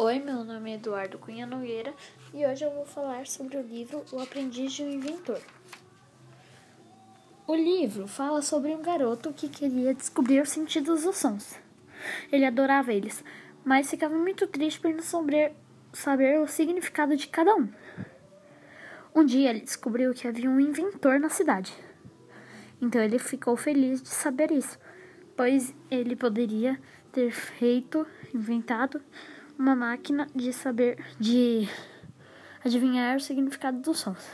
Oi, meu nome é Eduardo Cunha Nogueira e hoje eu vou falar sobre o livro O Aprendiz de um Inventor. O livro fala sobre um garoto que queria descobrir os sentidos dos sons. Ele adorava eles, mas ficava muito triste por não saber, saber o significado de cada um. Um dia ele descobriu que havia um inventor na cidade. Então ele ficou feliz de saber isso, pois ele poderia ter feito, inventado uma máquina de saber, de adivinhar o significado dos sons.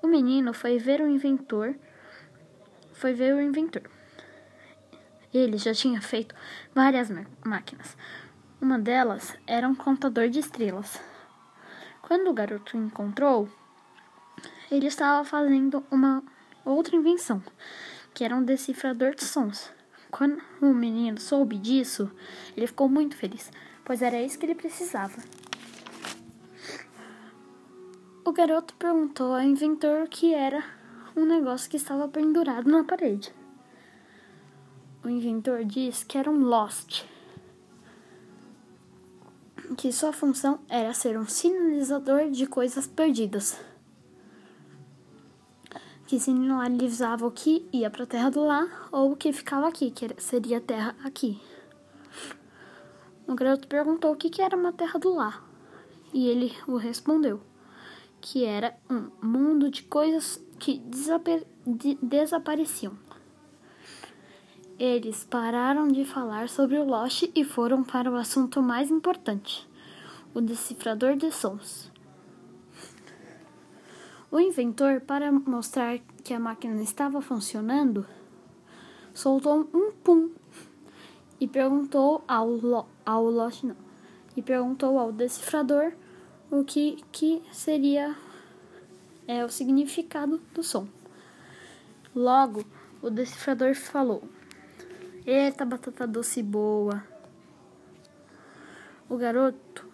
O menino foi ver o inventor, foi ver o inventor. Ele já tinha feito várias máquinas. Uma delas era um contador de estrelas. Quando o garoto o encontrou, ele estava fazendo uma outra invenção, que era um decifrador de sons. Quando o menino soube disso, ele ficou muito feliz, pois era isso que ele precisava. O garoto perguntou ao inventor o que era um negócio que estava pendurado na parede. O inventor disse que era um Lost, que sua função era ser um sinalizador de coisas perdidas que sinalizava o que ia para a terra do lá ou o que ficava aqui, que seria a terra aqui. O garoto perguntou o que, era uma terra do lá e ele o respondeu que era um mundo de coisas que de desapareciam. Eles pararam de falar sobre o Lost e foram para o assunto mais importante, o decifrador de sons. O inventor, para mostrar que a máquina estava funcionando, soltou um pum e perguntou ao, ao Lost, não, e perguntou ao decifrador o que, que seria é, o significado do som. Logo, o decifrador falou: Eita, batata doce boa. O garoto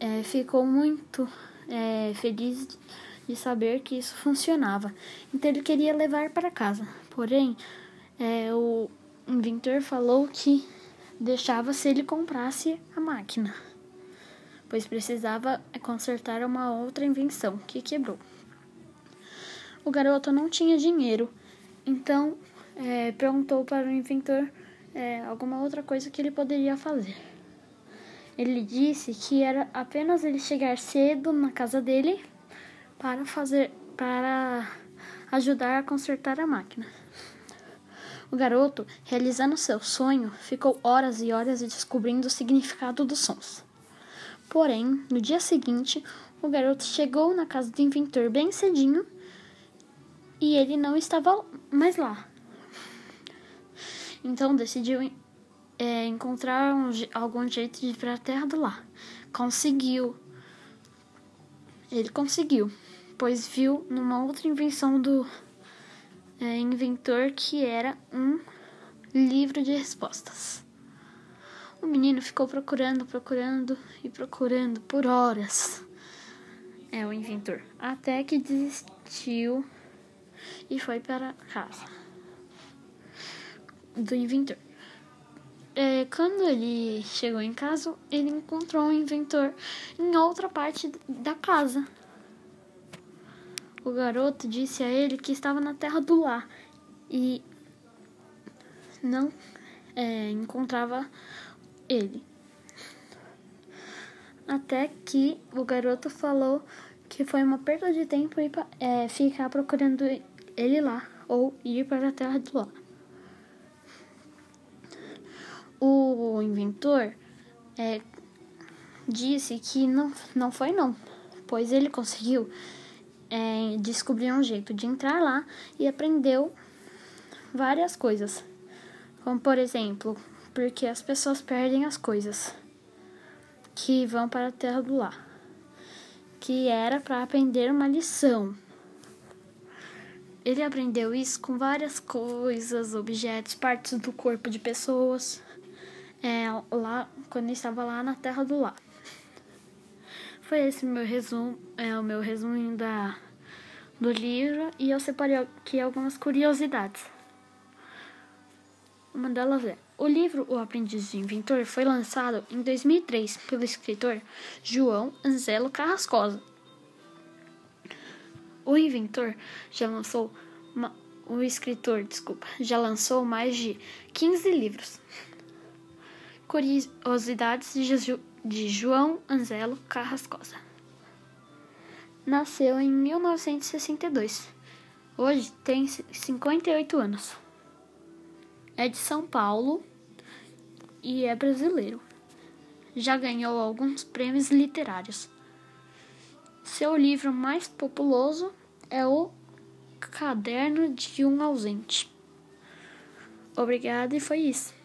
é, ficou muito é, feliz de saber que isso funcionava. Então ele queria levar para casa. Porém, é, o inventor falou que deixava se ele comprasse a máquina, pois precisava consertar uma outra invenção que quebrou. O garoto não tinha dinheiro, então é, perguntou para o inventor é, alguma outra coisa que ele poderia fazer. Ele disse que era apenas ele chegar cedo na casa dele para fazer para ajudar a consertar a máquina. O garoto, realizando seu sonho, ficou horas e horas descobrindo o significado dos sons. Porém, no dia seguinte, o garoto chegou na casa do inventor bem cedinho e ele não estava mais lá. Então decidiu é, encontrar um, algum jeito de ir para a terra do lá. Conseguiu. Ele conseguiu pois viu numa outra invenção do é, inventor que era um livro de respostas. O menino ficou procurando, procurando e procurando por horas. É o inventor. Até que desistiu e foi para casa do inventor. É, quando ele chegou em casa, ele encontrou o inventor em outra parte da casa. O garoto disse a ele que estava na terra do lar e não é, encontrava ele. Até que o garoto falou que foi uma perda de tempo ir, é, ficar procurando ele lá ou ir para a terra do lar. O inventor é, disse que não, não foi não, pois ele conseguiu é, descobriu um jeito de entrar lá e aprendeu várias coisas. Como, por exemplo, porque as pessoas perdem as coisas que vão para a terra do lar, que era para aprender uma lição. Ele aprendeu isso com várias coisas, objetos, partes do corpo de pessoas, é, lá quando ele estava lá na terra do lar. Foi esse meu resumo, é o meu resumo da, do livro e eu separei aqui algumas curiosidades. Uma delas é O livro O Aprendiz de Inventor foi lançado em 2003 pelo escritor João Anzelo Carrascosa. O inventor já lançou uma, o escritor, desculpa, já lançou mais de 15 livros. Curiosidades de, João Anzelo Carrascosa. Nasceu em 1962. Hoje tem 58 anos. É de São Paulo e é brasileiro. Já ganhou alguns prêmios literários. Seu livro mais populoso é O Caderno de um Ausente. Obrigada e foi isso.